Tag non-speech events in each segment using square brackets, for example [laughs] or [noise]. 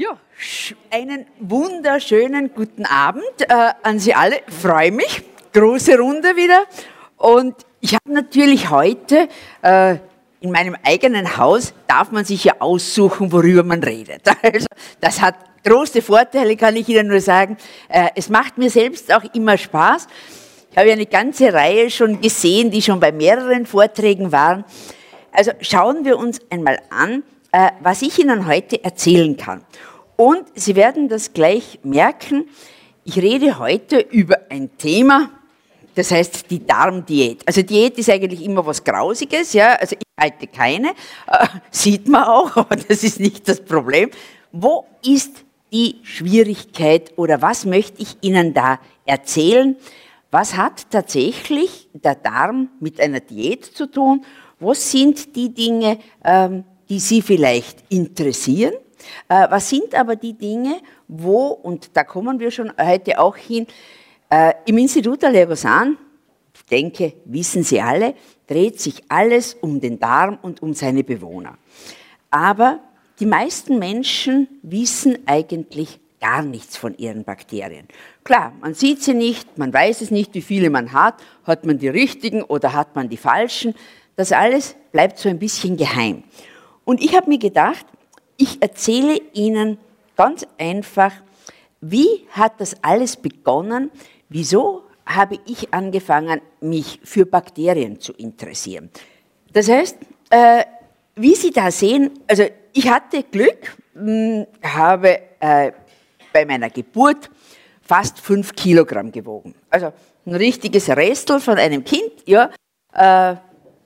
Ja, einen wunderschönen guten Abend äh, an Sie alle. Freue mich. Große Runde wieder. Und ich habe natürlich heute äh, in meinem eigenen Haus, darf man sich ja aussuchen, worüber man redet. [laughs] Also, das hat große Vorteile, kann ich Ihnen nur sagen. Äh, es macht mir selbst auch immer Spaß. Ich habe ja eine ganze Reihe schon gesehen, die schon bei mehreren Vorträgen waren. Also schauen wir uns einmal an, äh, was ich Ihnen heute erzählen kann. Und Sie werden das gleich merken, ich rede heute über ein Thema, das heißt die Darmdiät. Also Diät ist eigentlich immer was Grausiges, ja. Also ich halte keine, [laughs] äh, sieht man auch, aber das ist nicht das Problem. Wo ist die Schwierigkeit oder was möchte ich Ihnen da erzählen? Was hat tatsächlich der Darm mit einer Diät zu tun? Was sind die Dinge, ähm, die Sie vielleicht interessieren. Äh, was sind aber die Dinge, wo, und da kommen wir schon heute auch hin, äh, im Institut der Legosan, ich denke, wissen Sie alle, dreht sich alles um den Darm und um seine Bewohner. Aber die meisten Menschen wissen eigentlich gar nichts von ihren Bakterien. Klar, man sieht sie nicht, man weiß es nicht, wie viele man hat, hat man die richtigen oder hat man die falschen. Das alles bleibt so ein bisschen geheim. Und ich habe mir gedacht, ich erzähle Ihnen ganz einfach, wie hat das alles begonnen? Wieso habe ich angefangen, mich für Bakterien zu interessieren? Das heißt, äh, wie Sie da sehen, also ich hatte Glück, mh, hm, habe äh, bei meiner Geburt fast fünf Kilogramm gewogen. Also ein richtiges Restel von einem Kind. Ja. Äh,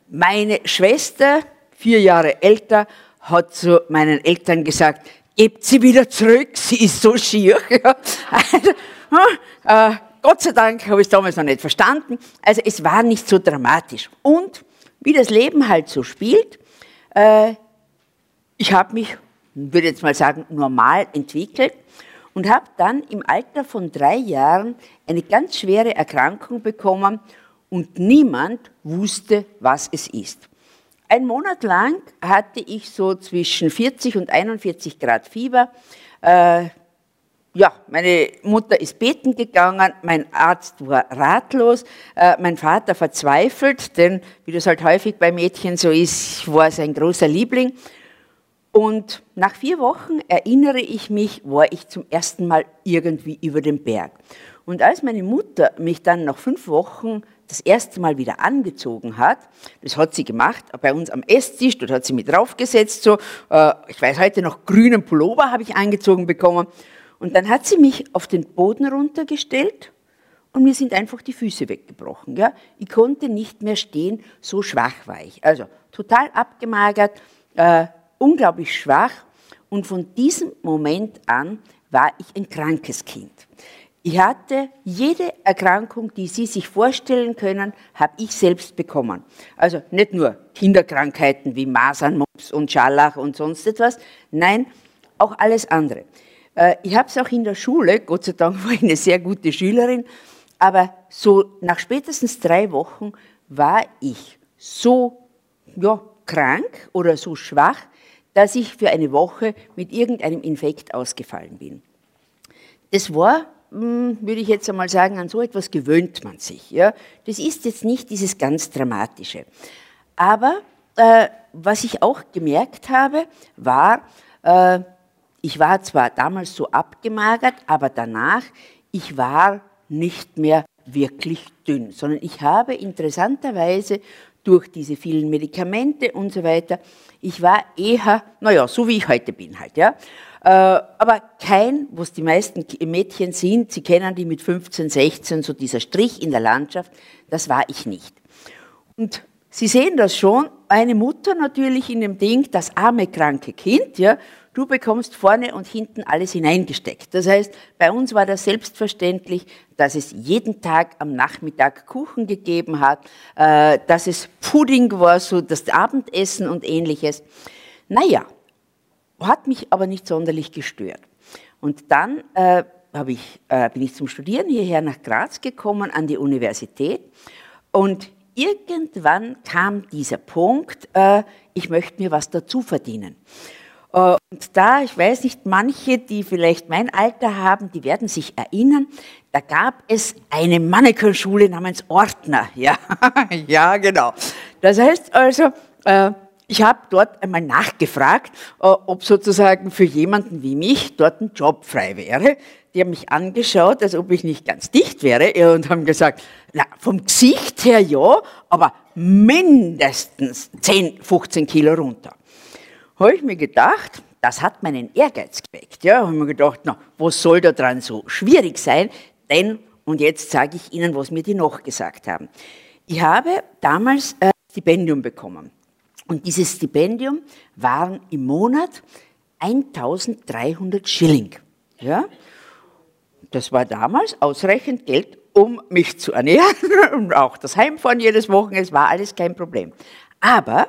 meine Schwester vier Jahre älter, hat zu meinen Eltern gesagt, gebt sie wieder zurück, sie ist so schier. [laughs] Also, äh, Gott sei Dank habe ich es damals noch nicht verstanden. Also es war nicht so dramatisch. Und wie das Leben halt so spielt, äh, ich habe mich, würde jetzt mal sagen, normal entwickelt und habe dann im Alter von drei Jahren eine ganz schwere Erkrankung bekommen und niemand wusste, was es ist. Ein Monat lang hatte ich so zwischen 40 und 41 Grad Fieber. Äh, ja, meine Mutter ist beten gegangen, mein Arzt war ratlos, äh, mein Vater verzweifelt, denn wie das halt häufig bei Mädchen so ist, war sein großer Liebling. Und nach vier Wochen erinnere ich mich, war ich zum ersten Mal irgendwie über den Berg. Und als meine Mutter mich dann nach fünf Wochen das erste Mal wieder angezogen hat, das hat sie gemacht, bei uns am Esstisch, dort hat sie mich draufgesetzt, so, äh, ich weiß heute noch, grünen Pullover habe ich angezogen bekommen. Und dann hat sie mich auf den Boden runtergestellt und mir sind einfach die Füße weggebrochen. Ja? Ich konnte nicht mehr stehen, so schwach war ich. Also total abgemagert, äh, unglaublich schwach. Und von diesem Moment an war ich ein krankes Kind. Ich hatte jede Erkrankung, die Sie sich vorstellen können, habe ich selbst bekommen. Also nicht nur Kinderkrankheiten wie Masern, Mumps und Scharlach und sonst etwas, nein, auch alles andere. Äh, ich habe es auch in der Schule, Gott sei Dank war ich eine sehr gute Schülerin, aber so nach spätestens drei Wochen war ich so ja, krank oder so schwach, dass ich für eine Woche mit irgendeinem Infekt ausgefallen bin. Das war würde ich jetzt einmal sagen, an so etwas gewöhnt man sich. Ja? Das ist jetzt nicht dieses ganz Dramatische. Aber äh, was ich auch gemerkt habe, war, äh, ich war zwar damals so abgemagert, aber danach, ich war nicht mehr wirklich dünn, sondern ich habe interessanterweise durch diese vielen Medikamente und so weiter, ich war eher, naja, so wie ich heute bin halt, ja. Äh, aber kein, was die meisten Mädchen sind, sie kennen die mit 15, 16, so dieser Strich in der Landschaft, das war ich nicht. Und Sie sehen das schon, eine Mutter natürlich in dem Ding, das arme, kranke Kind, ja, du bekommst vorne und hinten alles hineingesteckt. Das heißt, bei uns war das selbstverständlich, dass es jeden Tag am Nachmittag Kuchen gegeben hat, äh, dass es Pudding war, so das Abendessen und ähnliches. Naja, hat mich aber nicht sonderlich gestört. Und dann äh, ich, äh, bin ich zum Studieren hierher nach Graz gekommen, an die Universität. Und irgendwann kam dieser Punkt, äh, ich möchte mir was dazu verdienen. Äh, und da, ich weiß nicht, manche, die vielleicht mein Alter haben, die werden sich erinnern, da gab es eine Mannequin-Schule namens Ordner. [laughs] Ja, ja, genau. Das heißt also, äh, ich habe dort einmal nachgefragt, äh, ob sozusagen für jemanden wie mich dort ein Job frei wäre. Die haben mich angeschaut, als ob ich nicht ganz dicht wäre und haben gesagt, na, vom Gesicht her ja, aber mindestens 10, 15 Kilo runter. Habe ich mir gedacht, das hat meinen Ehrgeiz geweckt. Ja, habe mir gedacht, na, was soll da dran so schwierig sein? Denn, und jetzt sage ich Ihnen, was mir die noch gesagt haben. Ich habe damals ein Stipendium bekommen. Und dieses Stipendium waren im Monat 1300 Schilling. Ja? Das war damals ausreichend Geld, um mich zu ernähren und [laughs] auch das Heimfahren jedes Wochenende, es war alles kein Problem. Aber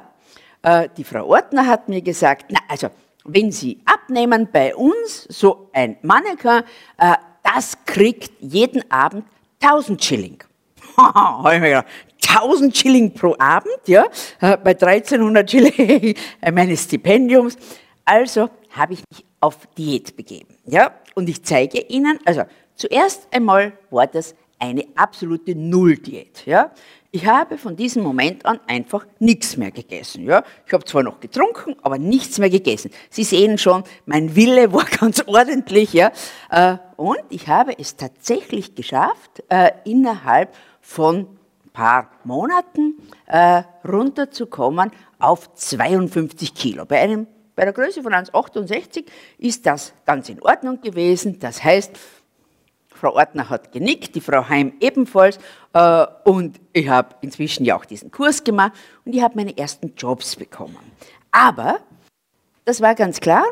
äh, die Frau Ortner hat mir gesagt, na, also wenn Sie abnehmen bei uns, so ein Mannequin, äh, das kriegt jeden Abend 1000 Schilling. [laughs] habe ich mir gedacht, 1000 Schilling pro Abend, ja, äh, bei 1300 Schilling meines Stipendiums. Also habe ich mich auf Diät begeben, ja, und ich zeige Ihnen, also zuerst einmal war das eine absolute Nulldiät, ja. Ich habe von diesem Moment an einfach nichts mehr gegessen. Ja? Ich habe zwar noch getrunken, aber nichts mehr gegessen. Sie sehen schon, mein Wille war [laughs] ganz ordentlich. Ja? Äh, und ich habe es tatsächlich geschafft, äh, innerhalb von paar Monaten äh, runterzukommen auf 52 Kilo. Bei, einem, bei der Größe von 1,68 ist das ganz in Ordnung gewesen. Das heißt, Frau Ortner hat genickt, die Frau Heim ebenfalls. Äh, und ich habe inzwischen ja auch diesen Kurs gemacht und ich habe meine ersten Jobs bekommen. Aber, das war ganz klar,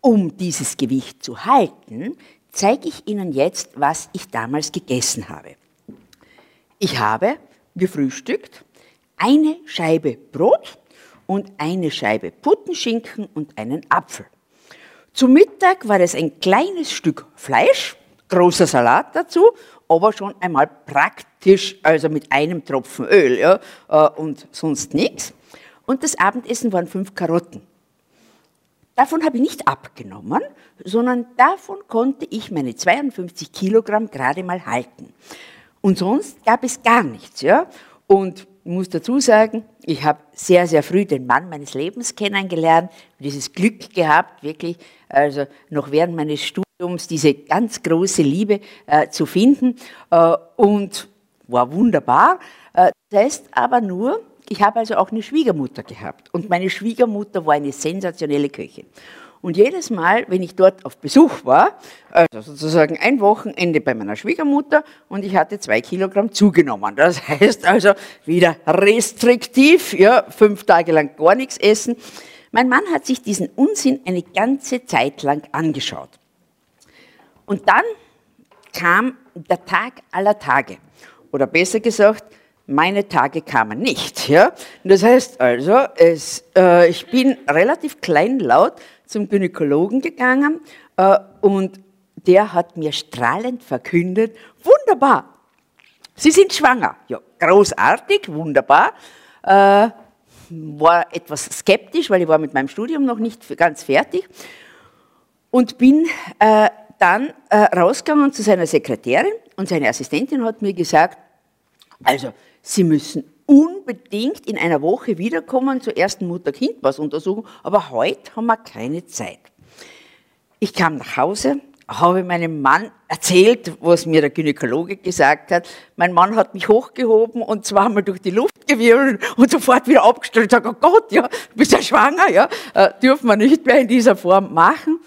um dieses Gewicht zu halten, zeige ich Ihnen jetzt, was ich damals gegessen habe. Ich habe gefrühstückt eine Scheibe Brot und eine Scheibe Puttenschinken und einen Apfel. Zum Mittag war es ein kleines Stück Fleisch großer Salat dazu, aber schon einmal praktisch, also mit einem Tropfen Öl ja, äh, und sonst nichts. Und das Abendessen waren fünf Karotten. Davon habe ich nicht abgenommen, sondern davon konnte ich meine 52 Kilogramm gerade mal halten. Und sonst gab es gar nichts. Ja? Und ich muss dazu sagen, ich habe sehr, sehr früh den Mann meines Lebens kennengelernt, dieses Glück gehabt, wirklich, also noch während meines Studiums diese ganz große Liebe äh, zu finden äh, und war wunderbar. Äh, das heißt aber nur, ich habe also auch eine Schwiegermutter gehabt und meine Schwiegermutter war eine sensationelle Köchin. Und jedes Mal, wenn ich dort auf Besuch war, also sozusagen ein Wochenende bei meiner Schwiegermutter und ich hatte zwei Kilogramm zugenommen. Das [laughs] heißt also wieder restriktiv, ja, fünf Tage lang gar nichts essen. Mein Mann hat sich diesen Unsinn eine ganze Zeit lang angeschaut. Und dann kam der Tag aller Tage. Oder besser gesagt, meine Tage kamen nicht. Ja? Das heißt also, es, äh, ich bin relativ kleinlaut zum Gynäkologen gegangen äh, und der hat mir strahlend verkündet, wunderbar, Sie sind schwanger. Ja, großartig, wunderbar. Äh, war etwas skeptisch, weil ich war mit meinem Studium noch nicht ganz fertig und bin äh, dann äh, rausgegangen zu seiner Sekretärin und seine Assistentin hat mir gesagt, also Sie müssen unbedingt in einer Woche wiederkommen zur ersten Mutter-Kind-Pass-Untersuchung, aber heute haben wir keine Zeit. Ich kam nach Hause, habe meinem Mann erzählt, was mir der Gynäkologe gesagt hat. Mein Mann hat mich hochgehoben und zweimal durch die Luft gewirbelt und sofort wieder abgestellt und gesagt, oh Gott, ja, du bist ja schwanger, ja, äh, dürfen wir nicht mehr in dieser Form machen.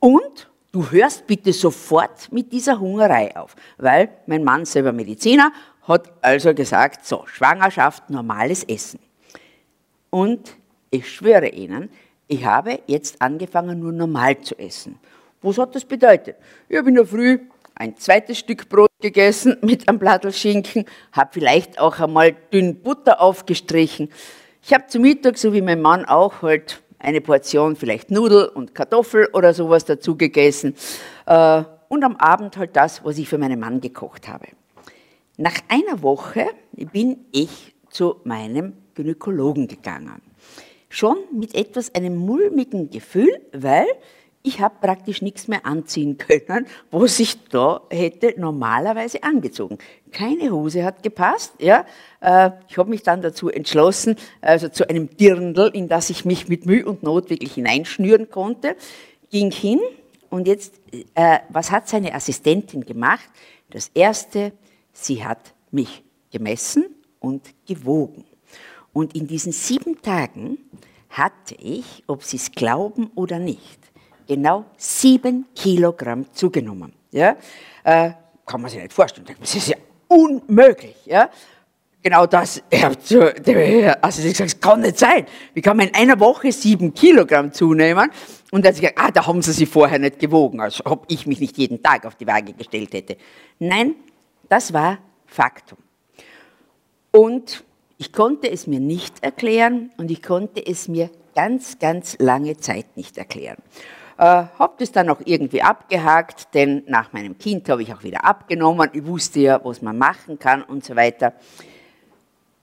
Und du hörst bitte sofort mit dieser Hungerei auf, weil mein Mann selber Mediziner hat also gesagt, so, Schwangerschaft, normales Essen. Und ich schwöre Ihnen, ich habe jetzt angefangen, nur normal zu essen. Was hat das bedeutet? Ich habe in der Früh ein zweites Stück Brot gegessen mit einem Blattl Schinken, habe vielleicht auch einmal dünn Butter aufgestrichen. Ich habe zu Mittag, so wie mein Mann auch, halt eine Portion vielleicht Nudel und Kartoffel oder sowas dazu gegessen. Äh, und am Abend halt das, was ich für meinen Mann gekocht habe. Nach einer Woche bin ich zu meinem Gynäkologen gegangen. schon mit etwas einem mulmigen Gefühl, weil ich habe praktisch nichts mehr anziehen [laughs] können, was ich da hätte normalerweise angezogen. Keine Hose hat gepasst. Ja. Äh, ich habe mich dann dazu entschlossen, also zu einem Dirndl, in das ich mich mit Mühe und Not wirklich hineinschnüren konnte, ging hin und jetzt, äh, was hat seine Assistentin gemacht? Das Erste, sie hat mich gemessen und gewogen. Und in diesen sieben Tagen hatte ich, ob Sie es glauben oder nicht, genau sieben Kilogramm zugenommen. Ja? Äh, kann man sich nicht vorstellen. Das ist ja unmöglich. Ja? Genau das. [laughs] Also sie gesagt, das kann nicht sein. Wie kann man in einer Woche sieben Kilogramm zunehmen? Und dann hat sie ah, da haben sie sich vorher nicht gewogen, als ob ich mich nicht jeden Tag auf die Waage gestellt hätte. Nein, das war Faktum. Und ich konnte es mir nicht erklären und ich konnte es mir ganz, ganz lange Zeit nicht erklären. Äh, habe das dann auch irgendwie abgehakt, denn nach meinem Kind habe ich auch wieder abgenommen. Ich wusste ja, was man machen kann und so weiter.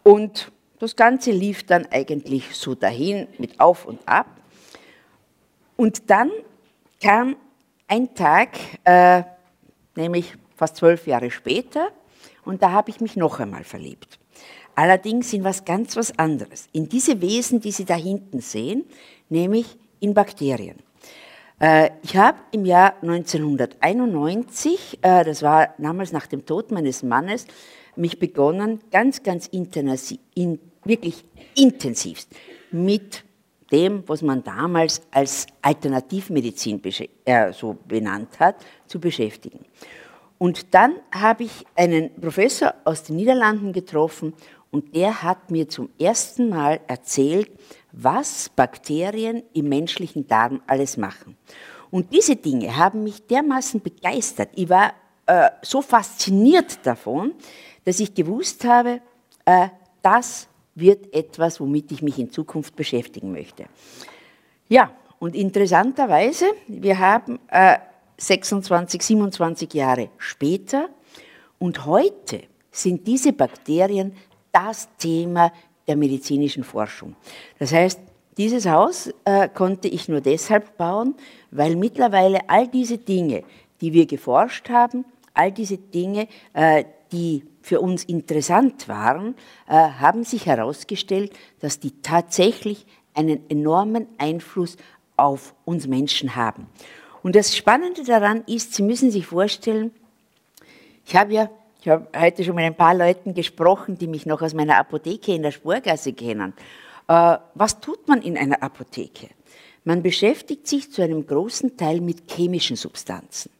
Und das Ganze lief dann eigentlich so dahin mit Auf und Ab. Und dann kam ein Tag, äh, nämlich fast zwölf Jahre später, und da habe ich mich noch einmal verliebt. Allerdings in was ganz was anderes. In diese Wesen, die Sie da hinten sehen, nämlich in Bakterien. Äh, ich habe im Jahr 1991, äh, das war damals nach dem Tod meines Mannes, mich begonnen, ganz, ganz intensiv, in, wirklich intensivst mit dem, was man damals als Alternativmedizin äh, so benannt hat, zu beschäftigen. Und dann habe ich einen Professor aus den Niederlanden getroffen und der hat mir zum ersten Mal erzählt, was Bakterien im menschlichen Darm alles machen. Und diese Dinge haben mich dermaßen begeistert. Ich war äh, so fasziniert davon, dass ich gewusst habe, äh, das wird etwas, womit ich mich in Zukunft beschäftigen möchte. Ja, und interessanterweise, wir haben äh, 26, 27 Jahre später und heute sind diese Bakterien das Thema der medizinischen Forschung. Das heißt, dieses Haus äh, konnte ich nur deshalb bauen, weil mittlerweile all diese Dinge, die wir geforscht haben, all diese Dinge, äh, die für uns interessant waren, äh, haben sich herausgestellt, dass die tatsächlich einen enormen Einfluss auf uns Menschen haben. Und das Spannende daran ist, Sie müssen sich vorstellen, ich habe ja ich habe heute schon mit ein paar Leuten gesprochen, die mich noch aus meiner Apotheke in der Spurgasse kennen. Äh, was tut man in einer Apotheke? Man beschäftigt sich zu einem großen Teil mit chemischen Substanzen.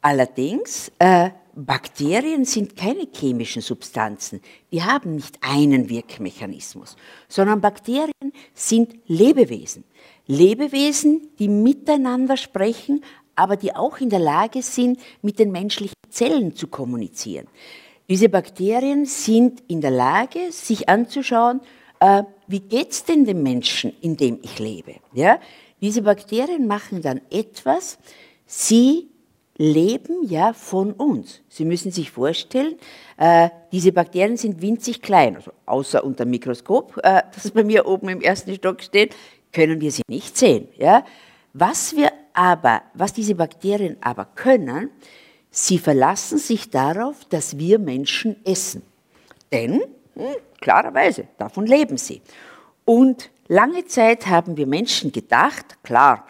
Allerdings, äh, Bakterien sind keine chemischen Substanzen. Die haben nicht einen Wirkmechanismus, sondern Bakterien sind Lebewesen. Lebewesen, die miteinander sprechen, aber die auch in der Lage sind, mit den menschlichen Zellen zu kommunizieren. Diese Bakterien sind in der Lage, sich anzuschauen, äh, wie geht's denn dem Menschen, in dem ich lebe. Ja? Diese Bakterien machen dann etwas, sie leben ja von uns. Sie müssen sich vorstellen, äh, diese Bakterien sind winzig klein, also außer unter dem Mikroskop, äh, [laughs] das bei mir oben im ersten Stock steht, können wir sie nicht sehen. Ja? Was wir aber, was diese Bakterien aber können, sie verlassen sich darauf, dass wir Menschen essen. Denn, hm, klarerweise, davon leben sie. Und lange Zeit haben wir Menschen gedacht, klar,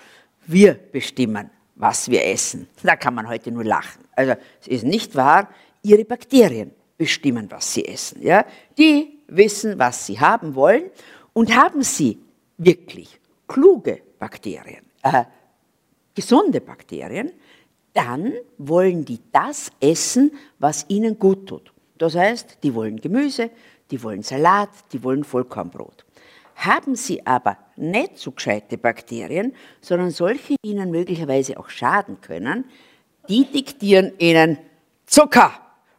wir bestimmen, was wir essen. Da kann man heute nur lachen. Also es ist nicht wahr, ihre Bakterien bestimmen, was sie essen. Ja? Die wissen, was sie haben wollen und haben sie wirklich kluge Bakterien, äh, gesunde Bakterien, dann wollen die das essen, was ihnen gut tut. Das heißt, die wollen Gemüse, die wollen Salat, die wollen Vollkornbrot. Haben sie aber nicht so gescheite Bakterien, sondern solche, die ihnen möglicherweise auch schaden können, die diktieren ihnen Zucker,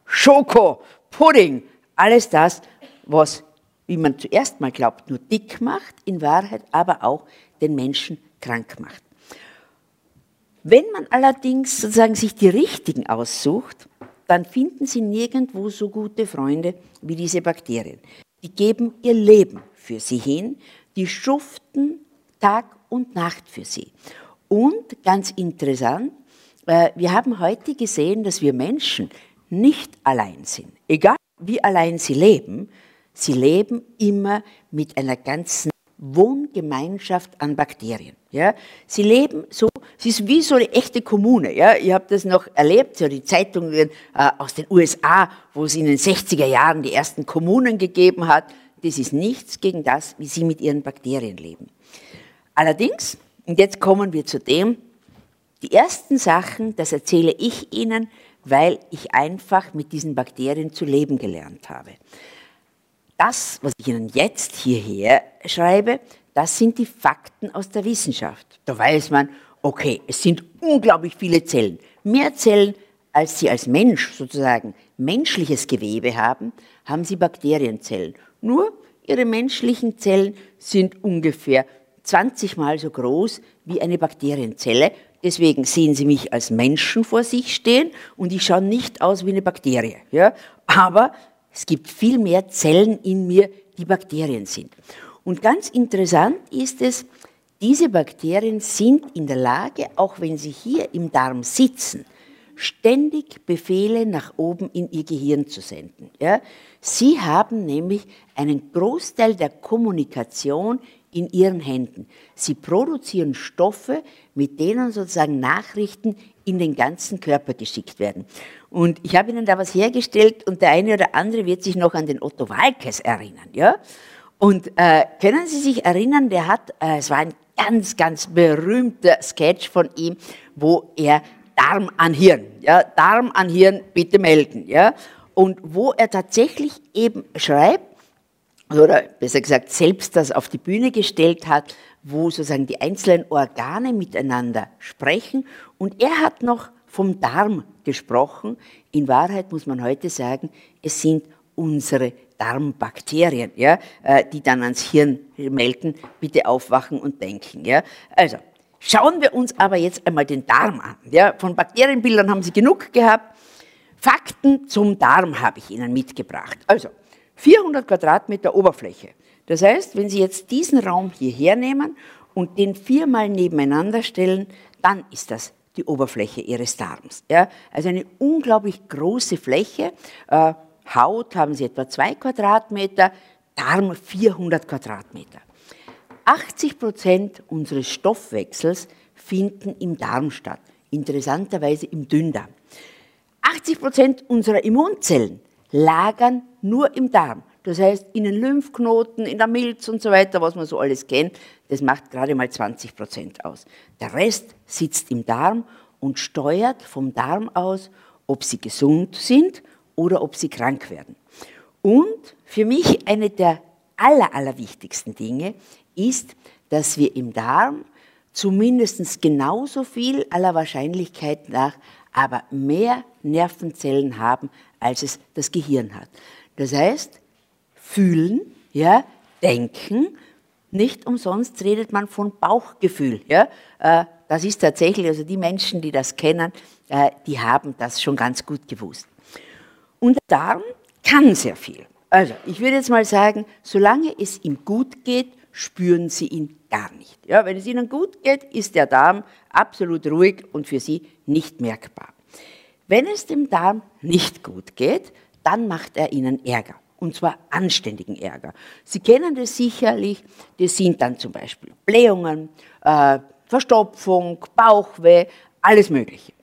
Schoko, Pudding, alles das, was, wie man zuerst mal glaubt, nur dick macht, in Wahrheit aber auch den Menschen krank macht. Wenn man allerdings sozusagen sich die richtigen aussucht, dann finden sie nirgendwo so gute Freunde wie diese Bakterien. Die geben ihr Leben für sie hin, die schuften Tag und Nacht für sie. Und ganz interessant, äh, wir haben heute gesehen, dass wir Menschen nicht allein sind. Egal wie allein sie leben, sie leben immer mit einer ganzen Wohngemeinschaft an Bakterien. Ja, sie leben so, es ist wie so eine echte Kommune. Ja, ich habe das noch erlebt, so die Zeitungen äh, aus den USA, wo es in den 60er Jahren die ersten Kommunen gegeben hat. Das ist nichts gegen das, wie sie mit ihren Bakterien leben. Allerdings, und jetzt kommen wir zu dem, die ersten Sachen, das erzähle ich Ihnen, weil ich einfach mit diesen Bakterien zu leben gelernt habe. Das, was ich Ihnen jetzt hierher schreibe, das sind die Fakten aus der Wissenschaft. Da weiß man, okay, es sind unglaublich viele Zellen. Mehr Zellen, als Sie als Mensch sozusagen menschliches Gewebe haben, haben Sie Bakterienzellen. Nur Ihre menschlichen Zellen sind ungefähr 20 Mal so groß wie eine Bakterienzelle. Deswegen sehen Sie mich als Menschen vor sich stehen und ich schaue nicht aus wie eine Bakterie. Ja? Aber es gibt viel mehr Zellen in mir, die Bakterien sind. Und ganz interessant ist es, diese Bakterien sind in der Lage, auch wenn sie hier im Darm sitzen, ständig Befehle nach oben in ihr Gehirn zu senden. Ja? Sie haben nämlich einen Großteil der Kommunikation in ihren Händen. Sie produzieren Stoffe, mit denen sozusagen Nachrichten in den ganzen Körper geschickt werden. Und ich habe Ihnen da was hergestellt und der eine oder andere wird sich noch an den Otto Walkes erinnern. Ja? Und äh, können Sie sich erinnern, der hat, äh, es war ein ganz, ganz berühmter Sketch von ihm, wo er Darm an Hirn, ja, Darm an Hirn bitte melden, ja, und wo er tatsächlich eben schreibt, oder besser gesagt selbst das auf die Bühne gestellt hat, wo sozusagen die einzelnen Organe miteinander sprechen. Und er hat noch vom Darm gesprochen. In Wahrheit muss man heute sagen, es sind unsere Darmbakterien, ja, äh, die dann ans Hirn melden, bitte aufwachen und denken. Ja. Also, schauen wir uns aber jetzt einmal den Darm an. Ja. Von Bakterienbildern haben Sie genug gehabt. Fakten zum Darm habe ich Ihnen mitgebracht. Also, 400 Quadratmeter Oberfläche. Das heißt, wenn Sie jetzt diesen Raum hierher nehmen und den viermal nebeneinander stellen, dann ist das die Oberfläche Ihres Darms. Ja? Also eine unglaublich große Fläche. Äh, Haut haben Sie etwa zwei Quadratmeter, Darm 400 Quadratmeter. 80 Prozent unseres Stoffwechsels finden im Darm statt, interessanterweise im Dünndarm. 80 Prozent unserer Immunzellen lagern nur im Darm. Das heißt, in den Lymphknoten, in der Milz und so weiter, was man so alles kennt, das macht gerade mal 20 Prozent aus. Der Rest sitzt im Darm und steuert vom Darm aus, ob sie gesund sind oder ob sie krank werden. Und für mich eine der aller, allerwichtigsten Dinge ist, dass wir im Darm zumindest genauso viel aller Wahrscheinlichkeit nach, aber mehr Nervenzellen haben als es das Gehirn hat. Das heißt, fühlen, ja, denken, nicht umsonst redet man von Bauchgefühl. Ja? Äh, das ist tatsächlich, also die Menschen, die das kennen, äh, die haben das schon ganz gut gewusst. Und der Darm kann sehr viel. Also, ich würde jetzt mal sagen, solange es ihm gut geht, spüren Sie ihn gar nicht. Ja, wenn es Ihnen gut geht, ist der Darm absolut ruhig und für Sie nicht merkbar. Wenn es dem Darm nicht gut geht, dann macht er Ihnen Ärger. Und zwar anständigen Ärger. Sie kennen das sicherlich. Das sind dann zum Beispiel Blähungen, äh, Verstopfung, Bauchweh, alles Mögliche.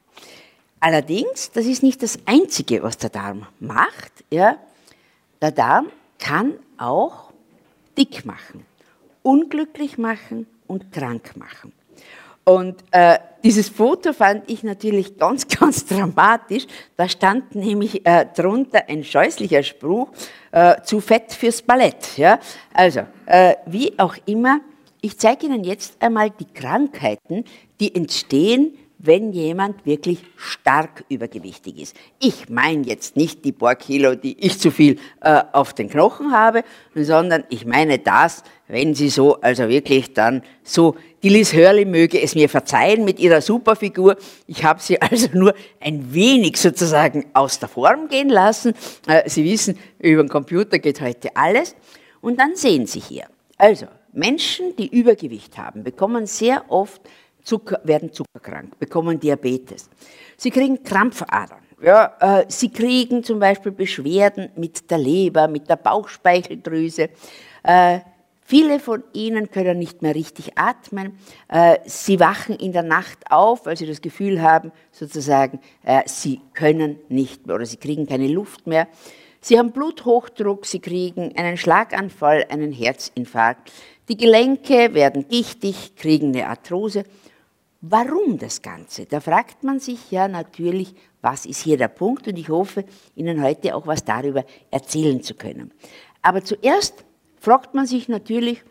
Allerdings, das ist nicht das Einzige, was der Darm macht. Ja? Der Darm kann auch dick machen, unglücklich machen und krank machen. Und äh, dieses Foto fand ich natürlich [laughs] ganz, ganz dramatisch. Da stand nämlich äh, drunter ein scheußlicher Spruch, äh, zu fett fürs Ballett. Ja? Also, äh, wie auch immer, ich zeige Ihnen jetzt einmal die Krankheiten, die entstehen, wenn jemand wirklich stark übergewichtig ist. Ich meine jetzt nicht die paar Kilo, die ich zu viel äh, auf den Knochen habe, sondern ich meine das, wenn Sie so, also wirklich dann so, die Liz Hurley möge es mir verzeihen mit ihrer Superfigur. Ich habe sie [laughs] also nur ein wenig sozusagen aus der Form gehen lassen. Äh, sie wissen, über den Computer geht heute alles. Und dann sehen Sie hier. Also, Menschen, die Übergewicht haben, bekommen sehr oft Zucker, werden zuckerkrank, bekommen Diabetes. Sie kriegen Krampfadern. Ja, äh, sie kriegen zum Beispiel Beschwerden mit der Leber, mit der Bauchspeicheldrüse. Äh, viele von ihnen können nicht mehr richtig atmen. Äh, sie wachen in der Nacht auf, weil sie das Gefühl haben, sozusagen, äh, sie können nicht mehr oder sie kriegen keine Luft mehr. Sie haben Bluthochdruck, sie kriegen einen Schlaganfall, einen Herzinfarkt. Die Gelenke werden gichtig, kriegen eine Arthrose. Warum das Ganze? Da fragt man sich ja natürlich, was ist hier der Punkt? Und ich hoffe, Ihnen heute auch was darüber erzählen zu können. Aber zuerst fragt man sich natürlich,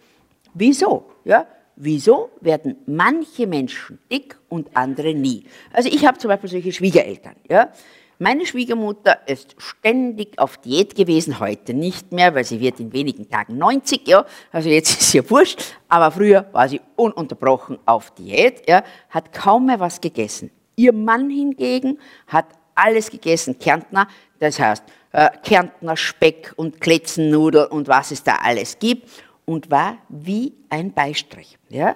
wieso? Ja? Wieso werden manche Menschen dick und andere nie? Also ich habe zum Beispiel solche Schwiegereltern. Ja? Meine Schwiegermutter ist ständig auf Diät gewesen, heute nicht mehr, weil sie wird in wenigen Tagen 90, ja, also jetzt [laughs] ist sie ja wurscht, aber früher war sie ununterbrochen auf Diät, ja, hat kaum mehr was gegessen. Ihr Mann hingegen hat alles gegessen, Kärntner, das heißt äh, Kärntner Speck und Kletzennudel und was es da alles gibt und war wie ein Beistrich. Ja.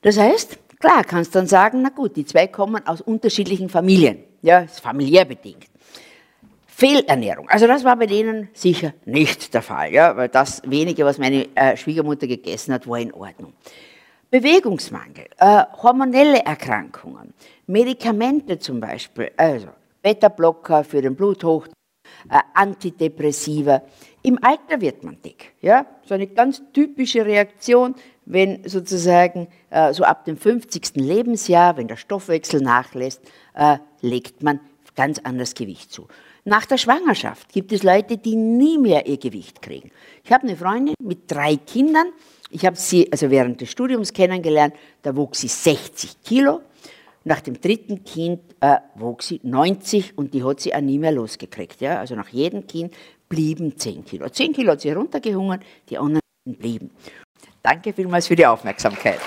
Das heißt, klar kannst du dann sagen, na gut, die zwei kommen aus unterschiedlichen Familien. Ja, ist familiär bedingt. Fehlernährung. Also das war bei denen sicher nicht der Fall, ja, weil das wenige, was meine äh, Schwiegermutter gegessen hat, war in Ordnung. Bewegungsmangel, äh, hormonelle Erkrankungen, Medikamente zum Beispiel, also Beta-Blocker für den Bluthochdruck, äh, Antidepressiva. Im Alter wird man dick. Ja? So eine ganz typische Reaktion, wenn sozusagen äh, so ab dem 50. Lebensjahr, wenn der Stoffwechsel nachlässt, äh, legt man ganz anders Gewicht zu. Nach der Schwangerschaft gibt es Leute, die nie mehr ihr Gewicht kriegen. Ich habe eine Freundin mit drei Kindern. Ich habe sie also während des Studiums kennengelernt. Da wog sie 60 Kilo. Nach dem dritten Kind äh, wog sie 90 und die hat sie auch nie mehr losgekriegt. Ja? Also nach jedem Kind blieben 10 Kilo. 10 Kilo hat sie runtergehungert, die anderen blieben. Danke vielmals für die Aufmerksamkeit.